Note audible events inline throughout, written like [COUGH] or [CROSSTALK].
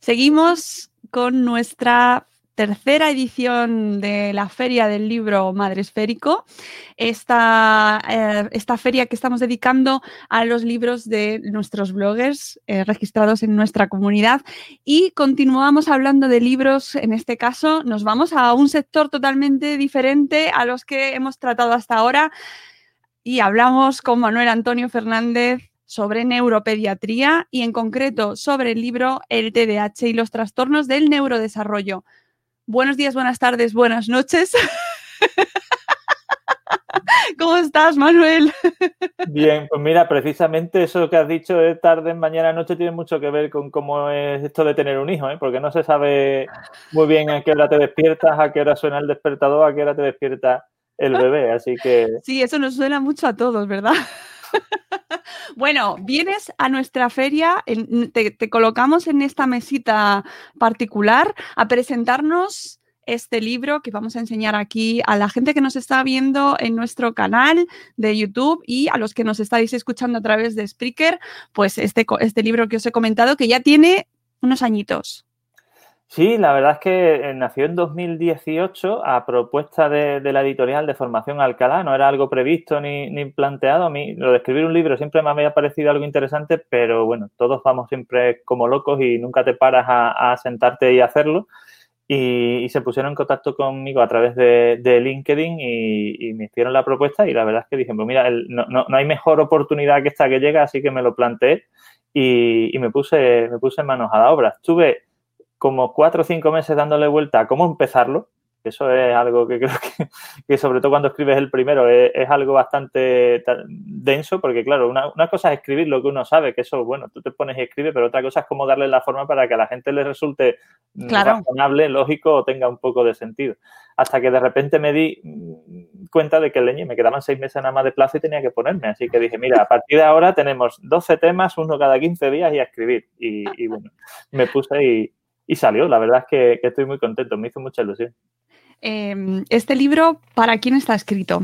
Seguimos con nuestra tercera edición de la Feria del Libro Madre Esférico, esta, eh, esta feria que estamos dedicando a los libros de nuestros bloggers eh, registrados en nuestra comunidad. Y continuamos hablando de libros, en este caso nos vamos a un sector totalmente diferente a los que hemos tratado hasta ahora. Y hablamos con Manuel Antonio Fernández sobre neuropediatría y en concreto sobre el libro El TDAH y los trastornos del neurodesarrollo. Buenos días, buenas tardes, buenas noches. [LAUGHS] ¿Cómo estás, Manuel? Bien, pues mira, precisamente eso que has dicho de tarde, mañana, noche, tiene mucho que ver con cómo es esto de tener un hijo, ¿eh? porque no se sabe muy bien a qué hora te despiertas, a qué hora suena el despertador, a qué hora te despierta el [LAUGHS] bebé, así que... Sí, eso nos suena mucho a todos, ¿verdad? [LAUGHS] bueno, vienes a nuestra feria, te, colocamos en esta mesita particular a presentarnos este libro que vamos a enseñar aquí a la gente que nos está viendo en nuestro canal de YouTube y a los que nos estáis escuchando a través de Spreaker, pues este, este libro que os he comentado que ya tiene unos añitos. Sí, la verdad es que eh, nació en 2018 a propuesta de, la editorial de Formación Alcalá. No era algo previsto ni, ni, planteado. A mí lo de escribir un libro siempre me había parecido algo interesante, pero bueno, todos vamos siempre como locos y nunca te paras a, sentarte y hacerlo. Y, se pusieron en contacto conmigo a través de, LinkedIn y, me hicieron la propuesta y la verdad es que dije, pues mira, no, no, no, hay mejor oportunidad que esta que llega, así que me lo planteé y, me, puse, me puse manos a la obra. Estuve como cuatro o cinco meses dándole vuelta a cómo empezarlo. Eso es algo que creo que, sobre todo cuando escribes el primero, es, algo bastante denso, porque claro, una, cosa es escribir lo que uno sabe, que eso, bueno, tú te pones y escribes, pero otra cosa es cómo darle la forma para que a la gente le resulte razonable, lógico o tenga un poco de sentido. Hasta que de repente me di cuenta de que leñe, me quedaban seis meses nada más de plazo y tenía que ponerme. Así que dije, mira, a partir de ahora tenemos 12 temas, uno cada 15 días y a escribir. Y, y bueno, me puse y, y salió. La verdad es que, estoy muy contento, me hizo mucha ilusión. Em, este libro, ¿para quién está escrito?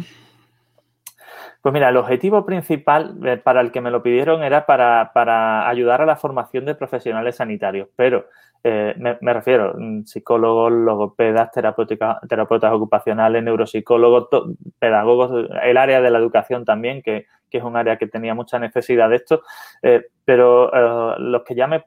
Pues mira, el objetivo principal eh, para el que me lo pidieron era para, para ayudar a la formación de profesionales sanitarios, pero eh, me, refiero mm, psicólogos, logopedas, terapeutas ocupacionales, neuropsicólogos, pedagogos, el área de la educación también, que, que, es un área que tenía mucha necesidad de esto, eh, pero los que ya me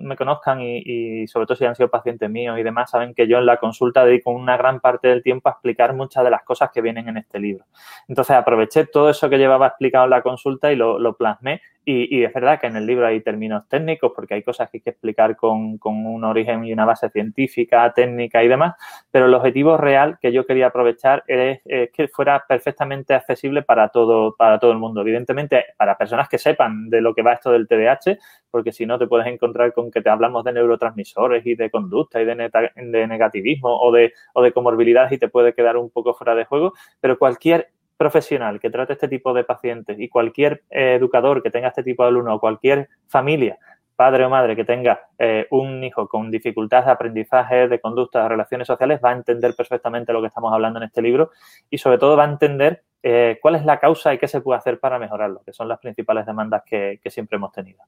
me conozcan y, sobre todo si han sido pacientes míos y demás, saben que yo en la consulta dedico una gran parte del tiempo a explicar muchas de las cosas que vienen en este libro. Entonces aproveché todo eso que llevaba explicado en la consulta y lo, plasmé y, es verdad que en el libro hay términos técnicos porque hay cosas que hay que explicar con, un origen y una base científica, técnica y demás, pero el objetivo real que yo quería aprovechar es, que fuera perfectamente accesible para todo, para todo el mundo. Evidentemente, para personas que sepan de lo que va esto del TDAH, porque si no te puedes encontrar con que te hablamos de neurotransmisores y de conducta y de, de negativismo o de, o de comorbilidades y te puede quedar un poco fuera de juego, pero cualquier profesional que trate este tipo de pacientes y cualquier eh, educador que tenga este tipo de alumno o cualquier familia padre o madre que tenga eh, un hijo con dificultades de aprendizaje, de conducta, de relaciones sociales, va a entender perfectamente lo que estamos hablando en este libro y sobre todo va a entender eh, cuál es la causa y qué se puede hacer para mejorarlo, que son las principales demandas que, que siempre hemos tenido.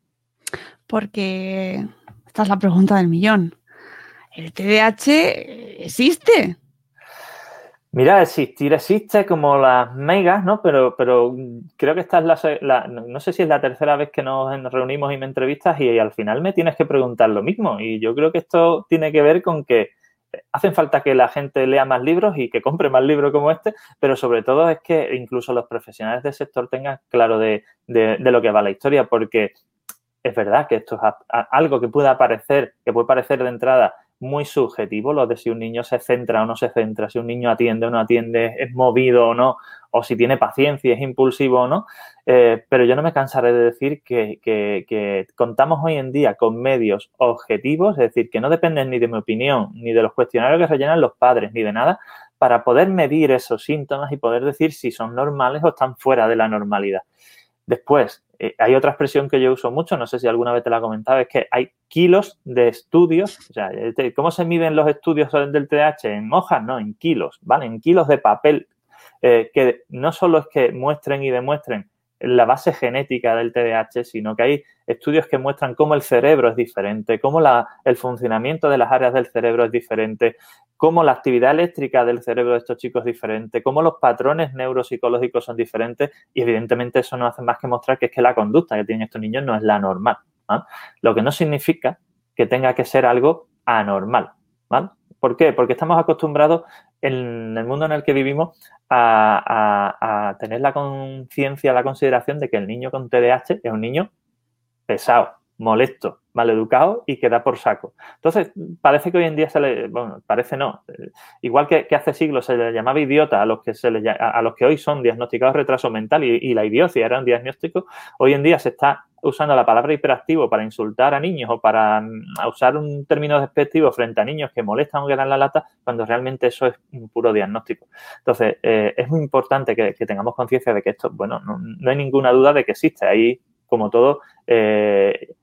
Porque esta es la pregunta del millón. ¿El TDAH existe? Mira, existir existe como las megas, ¿no? Pero, pero creo que esta es la, no sé si es la tercera vez que nos reunimos y me entrevistas y, al final me tienes que preguntar lo mismo. Y yo creo que esto tiene que ver con que hacen falta que la gente lea más libros y que compre más libros como este, pero sobre todo es que incluso los profesionales del sector tengan claro de, de, de lo que va la historia, porque es verdad que esto es algo que pueda parecer, que puede parecer de entrada muy subjetivo, lo de si un niño se centra o no se centra, si un niño atiende o no atiende, es movido o no, o si tiene paciencia, es impulsivo o no. Eh, pero yo no me cansaré de decir que, que, contamos hoy en día con medios objetivos, es decir, que no dependen ni de mi opinión, ni de los cuestionarios que rellenan los padres, ni de nada, para poder medir esos síntomas y poder decir si son normales o están fuera de la normalidad. Después, eh, hay otra expresión que yo uso mucho, no sé si alguna vez te la he comentado, es que hay kilos de estudios. O sea, este, ¿cómo se miden los estudios del TDAH? En hojas, no, en kilos, ¿vale? En kilos de papel, eh, que no solo es que muestren y demuestren la base genética del TDAH, sino que hay estudios que muestran cómo el cerebro es diferente, cómo la, el funcionamiento de las áreas del cerebro es diferente, cómo la actividad eléctrica del cerebro de estos chicos es diferente, cómo los patrones neuropsicológicos son diferentes y evidentemente eso no hace más que mostrar que es que la conducta que tienen estos niños no es la normal. Lo que no significa que tenga que ser algo anormal. ¿Por qué? Porque estamos acostumbrados en el mundo en el que vivimos a, tener la conciencia, la consideración de que el niño con TDAH es un niño pesado, molesto, maleducado y que da por saco. Entonces, parece que hoy en día se le, bueno, parece no, igual que, hace siglos se le llamaba idiota a los que, se le, a, los que hoy son diagnosticados retraso mental y, y la idiocia era un diagnóstico, hoy en día se está usando la palabra hiperactivo para insultar a niños o para mm, usar un término despectivo frente a niños que molestan o que dan la lata, cuando realmente eso es un puro diagnóstico. Entonces, eh, es muy importante que, tengamos conciencia de que esto, bueno, no, hay ninguna duda de que existe. Ahí, como todo, eh,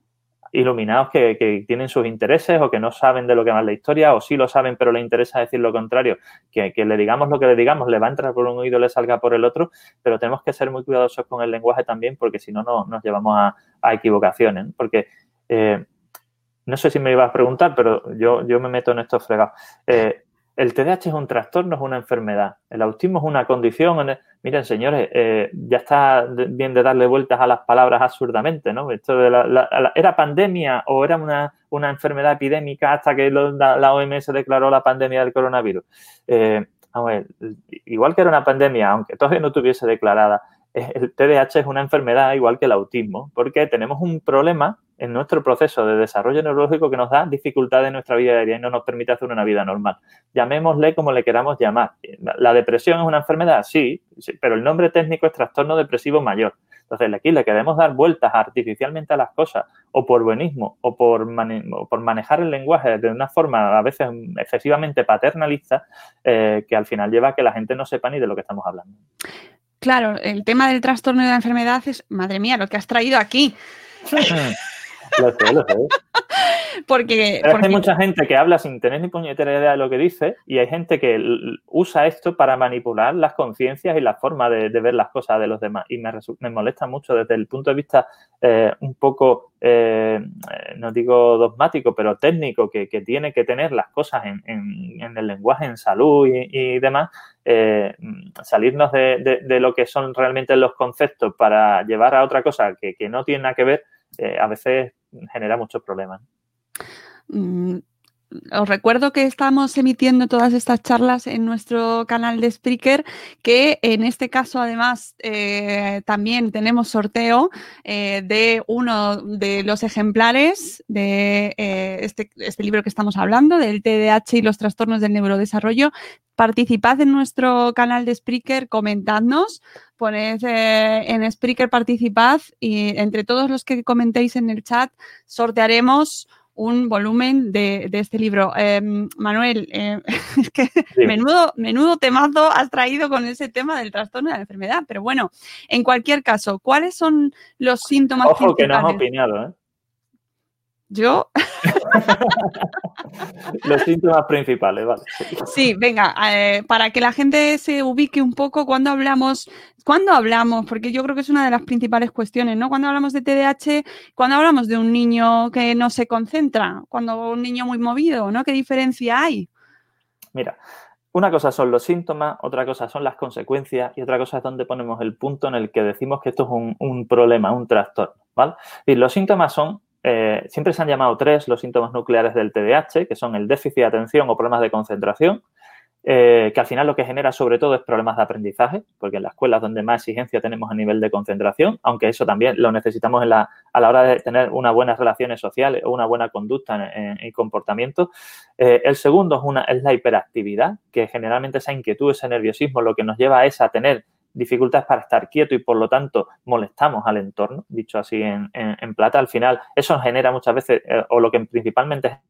iluminados que, tienen sus intereses o que no saben de lo que va la historia o sí lo saben pero le interesa decir lo contrario, que, le digamos lo que le digamos, le va a entrar por un oído, le salga por el otro, pero tenemos que ser muy cuidadosos con el lenguaje también porque si no, no nos llevamos a, equivocaciones, porque eh, no sé si me ibas a preguntar, pero yo, yo me meto en estos fregados. Eh, el TDAH es un trastorno, es una enfermedad. El autismo es una condición. Miren, señores, eh, ya está bien de darle vueltas a las palabras absurdamente, ¿no? Esto de la, ¿Era pandemia o era una, una, enfermedad epidémica hasta que la OMS declaró la pandemia del coronavirus? Eh, igual que era una pandemia, aunque todavía no estuviese declarada, el TDAH es una enfermedad igual que el autismo, porque tenemos un problema en nuestro proceso de desarrollo neurológico que nos da dificultades en nuestra vida diaria y no nos permite hacer una vida normal. Llamémosle como le queramos llamar. ¿La depresión es una enfermedad? Sí, pero el nombre técnico es trastorno depresivo mayor. Entonces, aquí le queremos dar vueltas artificialmente a las cosas, o por buenismo, o por, por manejar el lenguaje de una forma a veces excesivamente paternalista, eh, que al final lleva a que la gente no sepa ni de lo que estamos hablando. Claro, el tema del trastorno de la enfermedad es, madre mía, lo que has traído aquí. [LAUGHS] [LAUGHS] lo sé, lo sé. Porque, hay mucha gente que habla sin tener ni puñetera idea de lo que dice y hay gente que usa esto para manipular las conciencias y la forma de, ver las cosas de los demás. Y me, me molesta mucho desde el punto de vista eh, un poco, eh, no digo dogmático, pero técnico, que, tiene que tener las cosas en, el lenguaje, en salud y, demás, eh, salirnos de, lo que son realmente los conceptos para llevar a otra cosa que, que no tiene nada que ver, a veces genera muchos problemas. Mm, os recuerdo que estamos emitiendo todas estas charlas en nuestro canal de Spreaker, que en este caso además eh, también tenemos sorteo eh, de uno de los ejemplares de eh, este, este, libro que estamos hablando, del TDAH y los trastornos del neurodesarrollo. Participad en nuestro canal de Spreaker, comentadnos, poned en Spreaker, participad y entre todos los que comentéis en el chat sortearemos un volumen de, este libro. Em, Manuel, eh, [LAUGHS] es que menudo, menudo temazo has traído con ese tema del trastorno de la enfermedad, pero bueno, en cualquier caso, ¿cuáles son los síntomas Ojo que no has opinado, ¿eh? Yo. [LAUGHS] [LAUGHS] Los síntomas principales, vale. Sí, venga, eh, para que la gente se ubique un poco cuando hablamos, cuando hablamos, porque yo creo que es una de las principales cuestiones, ¿no? Cuando hablamos de TDAH, cuando hablamos de un niño que no se concentra, cuando un niño muy movido, ¿no? ¿Qué diferencia hay? Mira, una cosa son los síntomas, otra cosa son las consecuencias y otra cosa es donde ponemos el punto en el que decimos que esto es un, un problema, un trastorno, ¿vale? Y los síntomas son eh, siempre se han llamado tres los síntomas nucleares del TDAH, que son el déficit de atención o problemas de concentración, eh, que al final lo que genera sobre todo es problemas de aprendizaje, porque en las escuelas donde más exigencia tenemos a nivel de concentración, aunque eso también lo necesitamos a la hora de tener unas buenas relaciones sociales o una buena conducta en, comportamiento. Eh, el segundo es, es la hiperactividad, que generalmente esa inquietud, ese nerviosismo, lo que nos lleva es a tener dificultades para estar quieto y por lo tanto molestamos al entorno, dicho así en, plata, al final eso genera muchas veces, eh, o lo que principalmente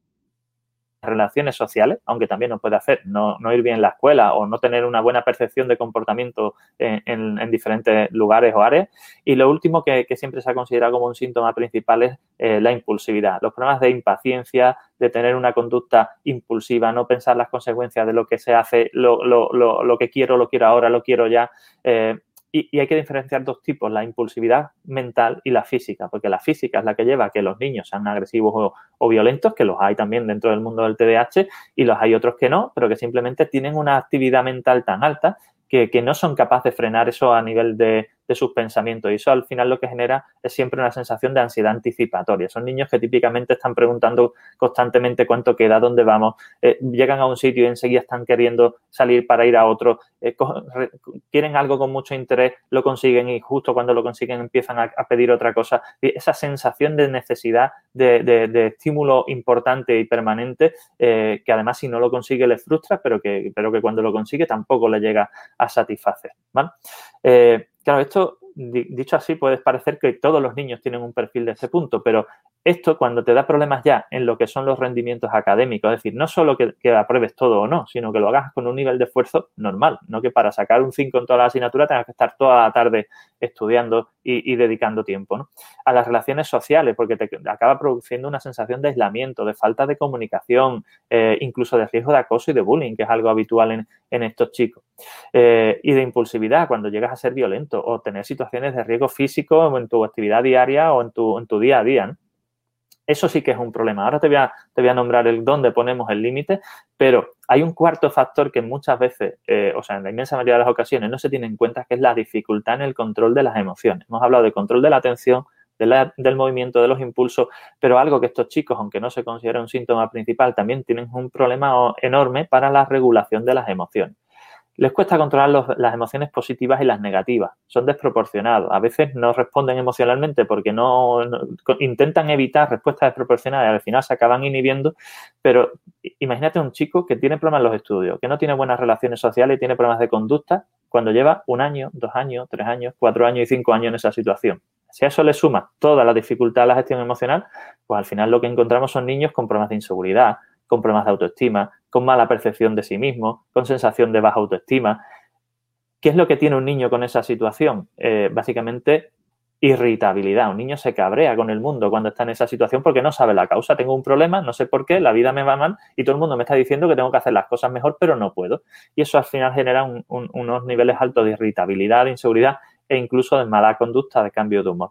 relaciones sociales, aunque también nos puede hacer no, ir bien en la escuela o no tener una buena percepción de comportamiento en, diferentes lugares o áreas. Y lo último que, siempre se ha considerado como un síntoma principal es eh, la impulsividad, los problemas de impaciencia, de tener una conducta impulsiva, no pensar las consecuencias de lo que se hace, lo, lo, lo, lo que quiero, lo quiero ahora, lo quiero ya. Eh, y, hay que diferenciar dos tipos, la impulsividad mental y la física, porque la física es la que lleva a que los niños sean agresivos o, violentos, que los hay también dentro del mundo del TDAH, y los hay otros que no, pero que simplemente tienen una actividad mental tan alta que, que no son capaces de frenar eso a nivel de, de sus pensamientos. Y eso al final lo que genera es siempre una sensación de ansiedad anticipatoria. Son niños que típicamente están preguntando constantemente cuánto queda, dónde vamos, eh, llegan a un sitio y enseguida están queriendo salir para ir a otro, eh, quieren algo con mucho interés, lo consiguen y justo cuando lo consiguen empiezan a, pedir otra cosa. Y esa sensación de necesidad de, estímulo importante y permanente, eh, que además si no lo consigue le frustra, pero que, pero que cuando lo consigue tampoco le llega a satisfacer. ¿vale? Claro, esto dicho así puede parecer que todos los niños tienen un perfil de ese punto, pero esto cuando te da problemas ya en lo que son los rendimientos académicos, es decir, no solo que, apruebes todo o no, sino que lo hagas con un nivel de esfuerzo normal, no que para sacar un 5 en toda la asignatura tengas que estar toda la tarde estudiando y, dedicando tiempo. ¿no? A las relaciones sociales, porque te acaba produciendo una sensación de aislamiento, de falta de comunicación, eh, incluso de riesgo de acoso y de bullying, que es algo habitual en, estos chicos. Eh, y de impulsividad, cuando llegas a ser violento o tener situaciones de riesgo físico en tu actividad diaria o en tu, en tu día a día. Eso sí que es un problema. Ahora te voy a, te voy a nombrar el dónde ponemos el límite, pero hay un cuarto factor que muchas veces, eh, o sea, en la inmensa mayoría de las ocasiones no se tiene en cuenta, que es la dificultad en el control de las emociones. Hemos hablado de control de la atención, del movimiento, de los impulsos, pero algo que estos chicos, aunque no se considera un síntoma principal, también tienen un problema enorme para la regulación de las emociones les cuesta controlar las emociones positivas y las negativas. Son desproporcionados. A veces no responden emocionalmente porque no, intentan evitar respuestas desproporcionadas y al final se acaban inhibiendo. Pero imagínate un chico que tiene problemas en los estudios, que no tiene buenas relaciones sociales y tiene problemas de conducta cuando lleva un año, dos años, tres años, cuatro años y cinco años en esa situación. Si a eso le suma toda la dificultad de la gestión emocional, pues al final lo que encontramos son niños con problemas de inseguridad, con problemas de autoestima, con mala percepción de sí mismo, con sensación de baja autoestima. ¿Qué es lo que tiene un niño con esa situación? Eh, básicamente irritabilidad. Un niño se cabrea con el mundo cuando está en esa situación porque no sabe la causa. Tengo un problema, no sé por qué, la vida me va mal y todo el mundo me está diciendo que tengo que hacer las cosas mejor, pero no puedo. Y eso al final genera unos niveles altos de irritabilidad, de inseguridad e incluso de mala conducta, de cambio de humor.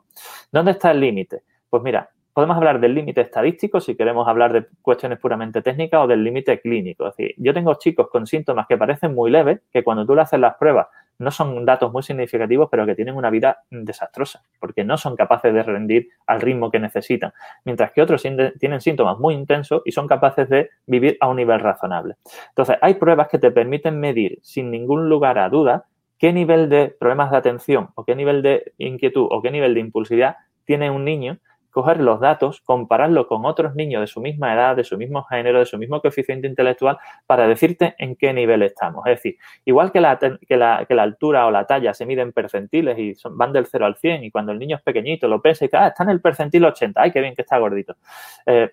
¿Dónde está el límite? Pues mira, podemos hablar del límite estadístico si queremos hablar de cuestiones puramente técnicas o del límite clínico. Es decir, yo tengo chicos con síntomas que parecen muy leves, que cuando tú le haces las pruebas no son datos muy significativos, pero que tienen una vida desastrosa, porque no son capaces de rendir al ritmo que necesitan, mientras que otros tienen síntomas muy intensos y son capaces de vivir a un nivel razonable. Entonces, hay pruebas que te permiten medir sin ningún lugar a duda qué nivel de problemas de atención o qué nivel de inquietud o qué nivel de impulsividad tiene un niño coger los datos, compararlo con otros niños de su misma edad, de su mismo género, de su mismo coeficiente intelectual, para decirte en qué nivel estamos. Es decir, igual que la, que la, que la altura o la talla se miden percentiles y van del 0 al 100, y cuando el niño es pequeñito lo pesa y dice, ah, está en el percentil 80, ay, qué bien que está gordito. Eh,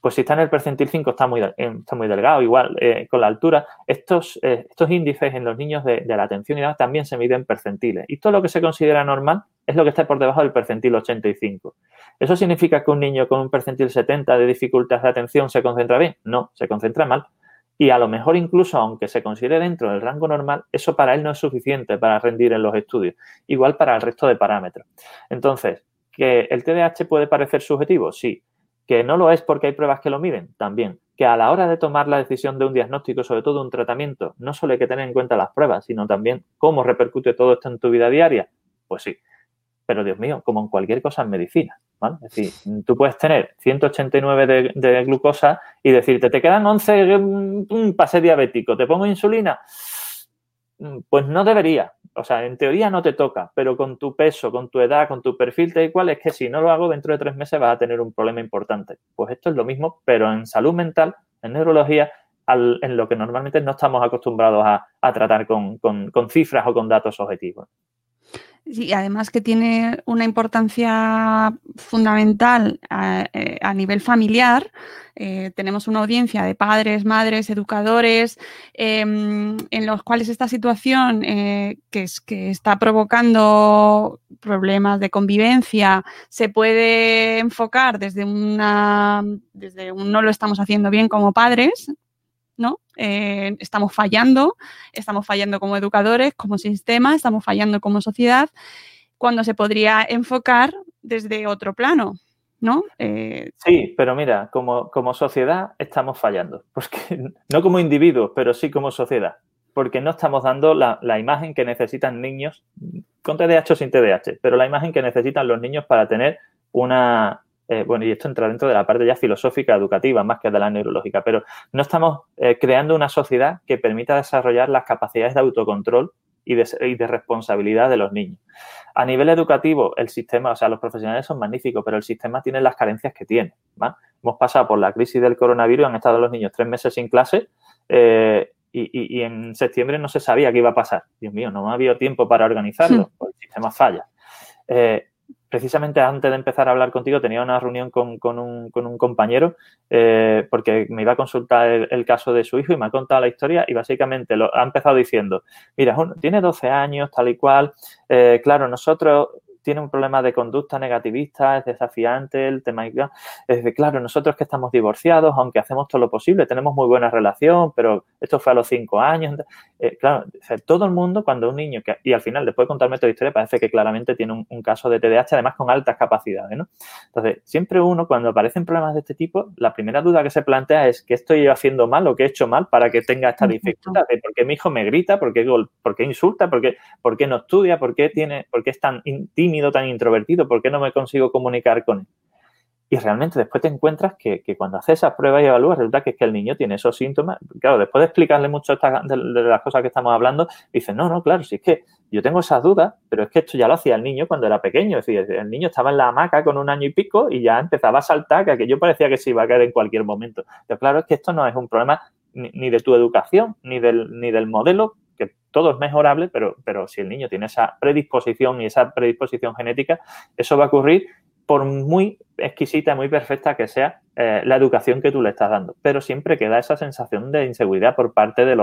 pues si está en el percentil 5 está muy, está muy delgado, igual eh, con la altura. Estos, eh, estos índices en los niños de, la atención y edad también se miden percentiles. Y todo lo que se considera normal es lo que está por debajo del percentil 85. ¿Eso significa que un niño con un percentil 70 de dificultad de atención se concentra bien? No, se concentra mal. Y a lo mejor incluso, aunque se considere dentro del rango normal, eso para él no es suficiente para rendir en los estudios. Igual para el resto de parámetros. Entonces, ¿que el TDAH puede parecer subjetivo? Sí que no lo es porque hay pruebas que lo miden, también. Que a la hora de tomar la decisión de un diagnóstico, sobre todo un tratamiento, no solo hay que tener en cuenta las pruebas, sino también cómo repercute todo esto en tu vida diaria. Pues sí. Pero Dios mío, como en cualquier cosa en medicina, ¿vale? Es decir, tú puedes tener 189 de, de glucosa y decirte, te quedan 11, un mm, pase diabético, ¿te pongo insulina? Mm, pues no debería, o sea, en teoría no te toca, pero con tu peso, con tu edad, con tu perfil tal y cual, es que si no lo hago dentro de tres meses vas a tener un problema importante. Pues esto es lo mismo, pero en salud mental, en neurología, en lo que normalmente no estamos acostumbrados a, tratar con cifras o con datos objetivos. Sí, además que tiene una importancia fundamental a, eh, nivel familiar. Eh, tenemos una audiencia de padres, madres, educadores, em, en los cuales esta situación eh, que, es, que está provocando problemas de convivencia se puede enfocar desde una, desde un no lo estamos haciendo bien como padres, ¿no? Eh, estamos fallando, estamos fallando como educadores, como sistema, estamos fallando como sociedad, cuando se podría enfocar desde otro plano, ¿no? Eh, sí, pero mira, como, como sociedad estamos fallando, [LAUGHS] no como individuos, pero sí como sociedad, porque no estamos dando la, la imagen que necesitan niños, con TDAH o sin TDAH, pero la imagen que necesitan los niños para tener una, eh, bueno, y esto entra dentro de la parte ya filosófica, educativa, más que de la neurológica, pero no estamos eh, creando una sociedad que permita desarrollar las capacidades de autocontrol y de, responsabilidad de los niños. A nivel educativo, el sistema, o sea, los profesionales son magníficos, pero el sistema tiene las carencias que tiene. Hemos pasado por la crisis del coronavirus, han estado los niños tres meses sin clase eh, y, en septiembre no se sabía qué iba a pasar. Dios mío, no ha habido tiempo para organizarlo, el sistema falla precisamente antes de empezar a hablar contigo tenía una reunión con, un, compañero eh, porque me iba a consultar el, caso de su hijo y me ha contado la historia y básicamente lo, ha empezado diciendo, mira, tiene 12 años, tal y cual, eh, claro, nosotros tiene un problema de conducta negativista, es desafiante el tema. Es de, claro, nosotros que estamos divorciados, aunque hacemos todo lo posible, tenemos muy buena relación, pero esto fue a los cinco años. Eh, claro, todo el mundo, cuando un niño, que, y al final, después de contarme esta historia, parece que claramente tiene un, caso de TDAH, además con altas capacidades, ¿no? Entonces, siempre uno, cuando aparecen problemas de este tipo, la primera duda que se plantea es, ¿qué estoy haciendo mal o qué he hecho mal para que tenga esta dificultad? ¿Por qué mi hijo me grita? ¿Por qué, por qué insulta? ¿Por qué, ¿Por qué no estudia? ¿Por qué, tiene, por qué es tan tímido? Tan introvertido? ¿Por qué no me consigo comunicar con él? Y realmente después te encuentras que, cuando haces esas pruebas y evalúas, resulta que es que el niño tiene esos síntomas. Claro, después de explicarle mucho de, las cosas que estamos hablando, dice, no, no, claro, si es que yo tengo esas dudas, pero es que esto ya lo hacía el niño cuando era pequeño. Es decir, el niño estaba en la hamaca con un año y pico y ya empezaba a saltar, que aquello parecía que se iba a caer en cualquier momento. Pero claro, es que esto no es un problema ni, de tu educación, ni del, ni del modelo que todo es mejorable, pero, pero si el niño tiene esa predisposición y esa predisposición genética, eso va a ocurrir por muy exquisita, muy perfecta que sea eh, la educación que tú le estás dando. Pero siempre queda esa sensación de inseguridad por parte de,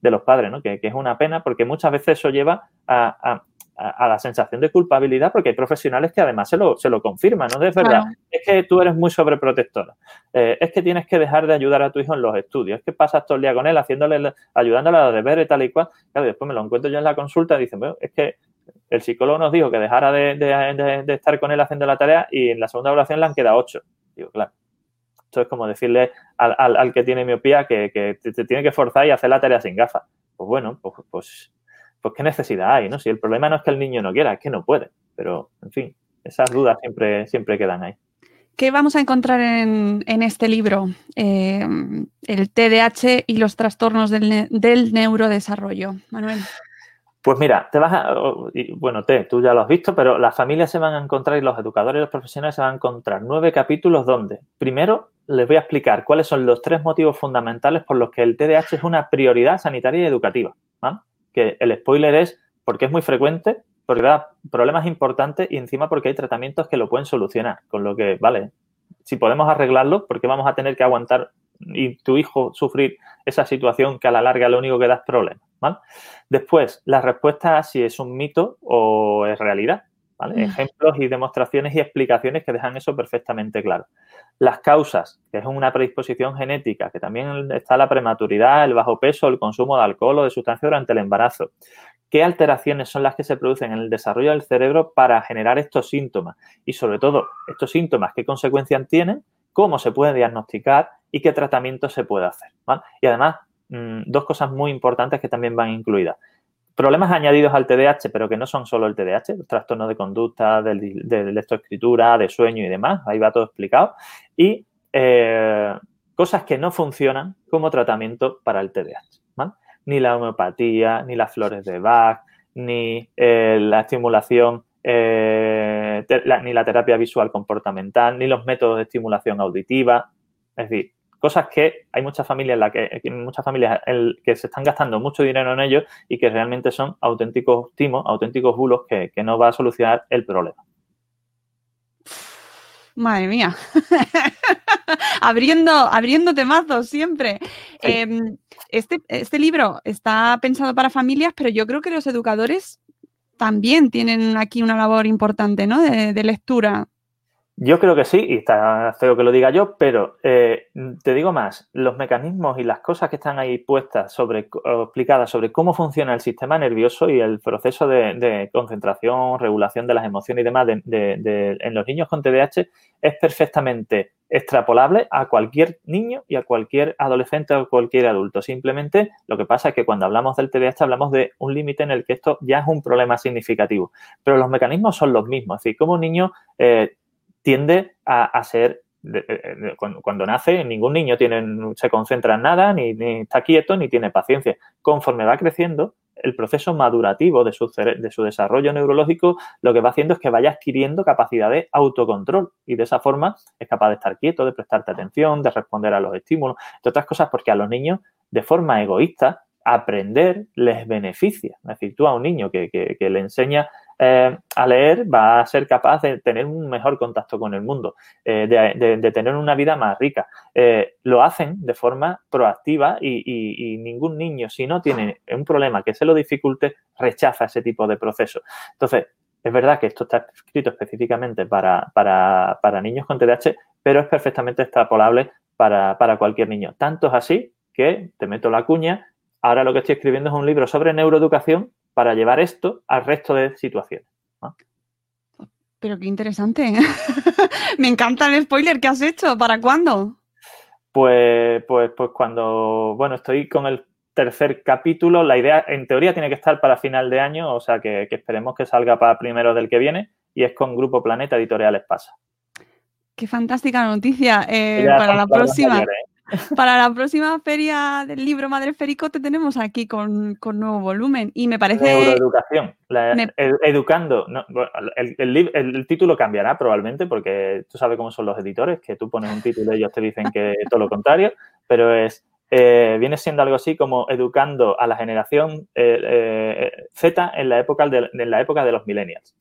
de los padres, ¿no? Que, es una pena porque muchas veces eso lleva a, la sensación de culpabilidad porque hay profesionales que además se lo, se lo confirman, ¿no? Es verdad, es que tú eres muy sobreprotectora, eh, es que tienes que dejar de ayudar a tu hijo en los estudios, es que pasas todo el día con él haciéndole, ayudándole a los deberes tal y cual. Claro, después me lo encuentro yo en la consulta y dicen, bueno, es que el psicólogo nos dijo que dejara de, estar con él haciendo la tarea y en la segunda oración le han quedado ocho. Digo, claro. Esto es como decirle al, que tiene miopía que, que te, tiene que forzar y hacer la tarea sin gafas. Pues bueno, pues, pues pues qué necesidad hay, ¿no? Si el problema no es que el niño no quiera, es que no puede. Pero, en fin, esas dudas siempre, siempre quedan ahí. ¿Qué vamos a encontrar en, este libro? Eh, el TDAH y los trastornos del, neurodesarrollo. Manuel. Pues mira, te vas a, bueno, te, tú ya lo has visto, pero las familias se van a encontrar y los educadores y los profesionales se van a encontrar nueve capítulos donde, primero, les voy a explicar cuáles son los tres motivos fundamentales por los que el TDAH es una prioridad sanitaria y educativa. ¿vale? Que el spoiler es porque es muy frecuente, porque da problemas importantes y encima porque hay tratamientos que lo pueden solucionar. Con lo que, vale, si podemos arreglarlo, porque vamos a tener que aguantar y tu hijo sufrir esa situación que a la larga lo único que da es problemas. Después, la respuesta a si es un mito o es realidad. Mm. Ejemplos y demostraciones y explicaciones que dejan eso perfectamente claro. Las causas, que es una predisposición genética, que también está la prematuridad, el bajo peso, el consumo de alcohol o de sustancias durante el embarazo. ¿Qué alteraciones son las que se producen en el desarrollo del cerebro para generar estos síntomas? Y sobre todo, estos síntomas, ¿qué consecuencias tienen? ¿Cómo se puede diagnosticar? ¿Y qué tratamiento se puede hacer? Y además, mm, dos cosas muy importantes que también van incluidas problemas añadidos al TDAH, pero que no son solo el TDAH, trastornos de conducta, de, lectoescritura, de sueño y demás, ahí va todo explicado. Y eh, cosas que no funcionan como tratamiento para el TDAH. Ni la homeopatía, ni las flores de Bach, ni eh, la estimulación, eh, ni la terapia visual comportamental, ni los métodos de estimulación auditiva. Es decir, Cosas que hay muchas familias en la que, muchas familias que se están gastando mucho dinero en ellos y que realmente son auténticos timos, auténticos bulos que, no va a solucionar el problema. Madre mía. [LAUGHS] abriendo, abriendo temazos siempre. Em, este, este, libro está pensado para familias, pero yo creo que los educadores también tienen aquí una labor importante, ¿no? de lectura. Yo creo que sí, y está feo que lo diga yo, pero eh, te digo más, los mecanismos y las cosas que están ahí puestas sobre, explicadas sobre cómo funciona el sistema nervioso y el proceso de, concentración, regulación de las emociones y demás en los niños con TDAH es perfectamente extrapolable a cualquier niño y a cualquier adolescente o cualquier adulto. Simplemente lo que pasa es que cuando hablamos del TDAH hablamos de un límite en el que esto ya es un problema significativo, pero los mecanismos son los mismos. Es decir, como un niño... Eh, tiende a, ser cuando, nace, ningún niño tiene, se concentra en nada, ni, está quieto, ni tiene paciencia. Conforme va creciendo, el proceso madurativo de su, de su desarrollo neurológico lo que va haciendo es que vaya adquiriendo capacidad de autocontrol y de esa forma es capaz de estar quieto, de prestarte atención, de responder a los estímulos, entre otras cosas porque a los niños, de forma egoísta, aprender les beneficia. Es decir, tú a un niño que le enseña eh, a leer va a ser capaz de tener un mejor contacto con el mundo, eh, de, tener una vida más rica. Eh, lo hacen de forma proactiva y, ningún niño, si no tiene un problema que se lo dificulte, rechaza ese tipo de proceso. Entonces, es verdad que esto está escrito específicamente para, niños con TDAH, pero es perfectamente extrapolable para, para cualquier niño. Tanto es así que, te meto la cuña, ahora lo que estoy escribiendo es un libro sobre neuroeducación para llevar esto al resto de situaciones. Pero qué interesante. [LAUGHS] Me encanta el spoiler que has hecho. ¿Para cuándo? Pues, pues, pues cuando, bueno, estoy con el tercer capítulo. La idea, en teoría, tiene que estar para final de año, o sea que, esperemos que salga para primero del que viene, y es con Grupo Planeta Editoriales Pasa. Qué fantástica noticia eh, para la próxima. Para la próxima feria del libro Madre Férico te tenemos aquí con, nuevo volumen y me parece... Neuroeducación, educando. el, título cambiará probablemente porque tú sabes cómo son los editores, que tú pones un título y ellos te dicen que todo lo contrario, pero es... Eh, viene siendo algo así como educando a la generación eh, eh, Z en la época de, en la época de los millennials.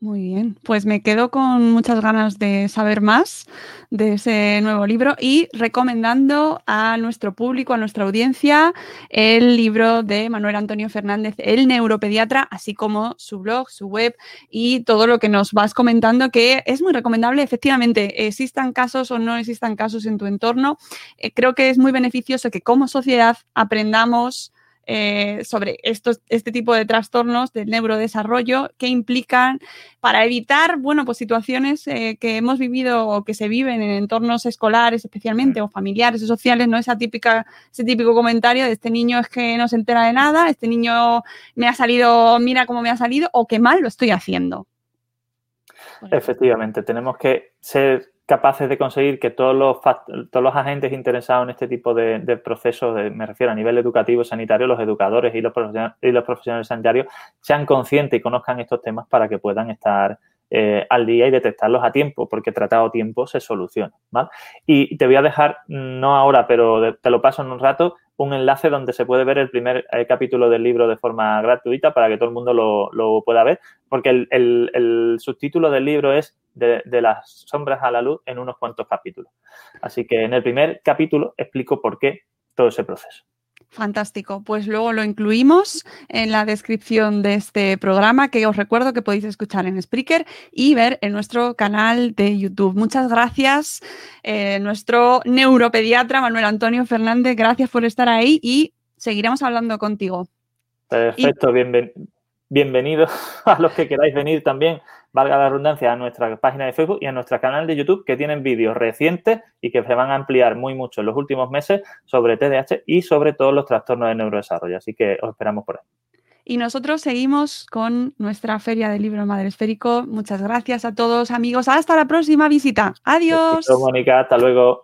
Muy bien, pues me quedo con muchas ganas de saber más de ese nuevo libro y recomendando a nuestro público, a nuestra audiencia, el libro de Manuel Antonio Fernández, el neuropediatra, así como su blog, su web y todo lo que nos vas comentando, que es muy recomendable. Efectivamente, existan casos o no existan casos en tu entorno, eh, creo que es muy beneficioso que como sociedad aprendamos eh, sobre estos, este tipo de trastornos del neurodesarrollo que implican para evitar, bueno, pues situaciones eh, que hemos vivido o que se viven en entornos escolares especialmente o familiares o sociales, ¿no? Esa típica, ese típico comentario de este niño es que no se entera de nada, este niño me ha salido, mira cómo me ha salido o qué mal lo estoy haciendo. Efectivamente, tenemos que ser capaces de conseguir que todos los, todos los agentes interesados en este tipo de, procesos, me refiero a nivel educativo sanitario, los educadores y los, y los profesionales sanitarios, sean conscientes y conozcan estos temas para que puedan estar eh, al día y detectarlos a tiempo, porque tratado a tiempo se soluciona. ¿vale? Y te voy a dejar, no ahora, pero te lo paso en un rato, un enlace donde se puede ver el primer eh, capítulo del libro de forma gratuita para que todo el mundo lo, pueda ver, porque el, subtítulo del libro es de, de, las sombras a la luz en unos cuantos capítulos. Así que en el primer capítulo explico por qué todo ese proceso. Fantástico. Pues luego lo incluimos en la descripción de este programa que os recuerdo que podéis escuchar en Spreaker y ver en nuestro canal de YouTube. Muchas gracias, eh, nuestro neuropediatra Manuel Antonio Fernández. Gracias por estar ahí y seguiremos hablando contigo. Perfecto, bienvenidos [LAUGHS] a los que queráis venir también valga la redundancia, a nuestra página de Facebook y a nuestro canal de YouTube que tienen vídeos recientes y que se van a ampliar muy mucho en los últimos meses sobre TDAH y sobre todos los trastornos de neurodesarrollo. Así que os esperamos por ahí. Y nosotros seguimos con nuestra Feria del Libro Madre Esférico. Muchas gracias a todos, amigos. Hasta la próxima visita. Adiós. Mónica. Hasta luego.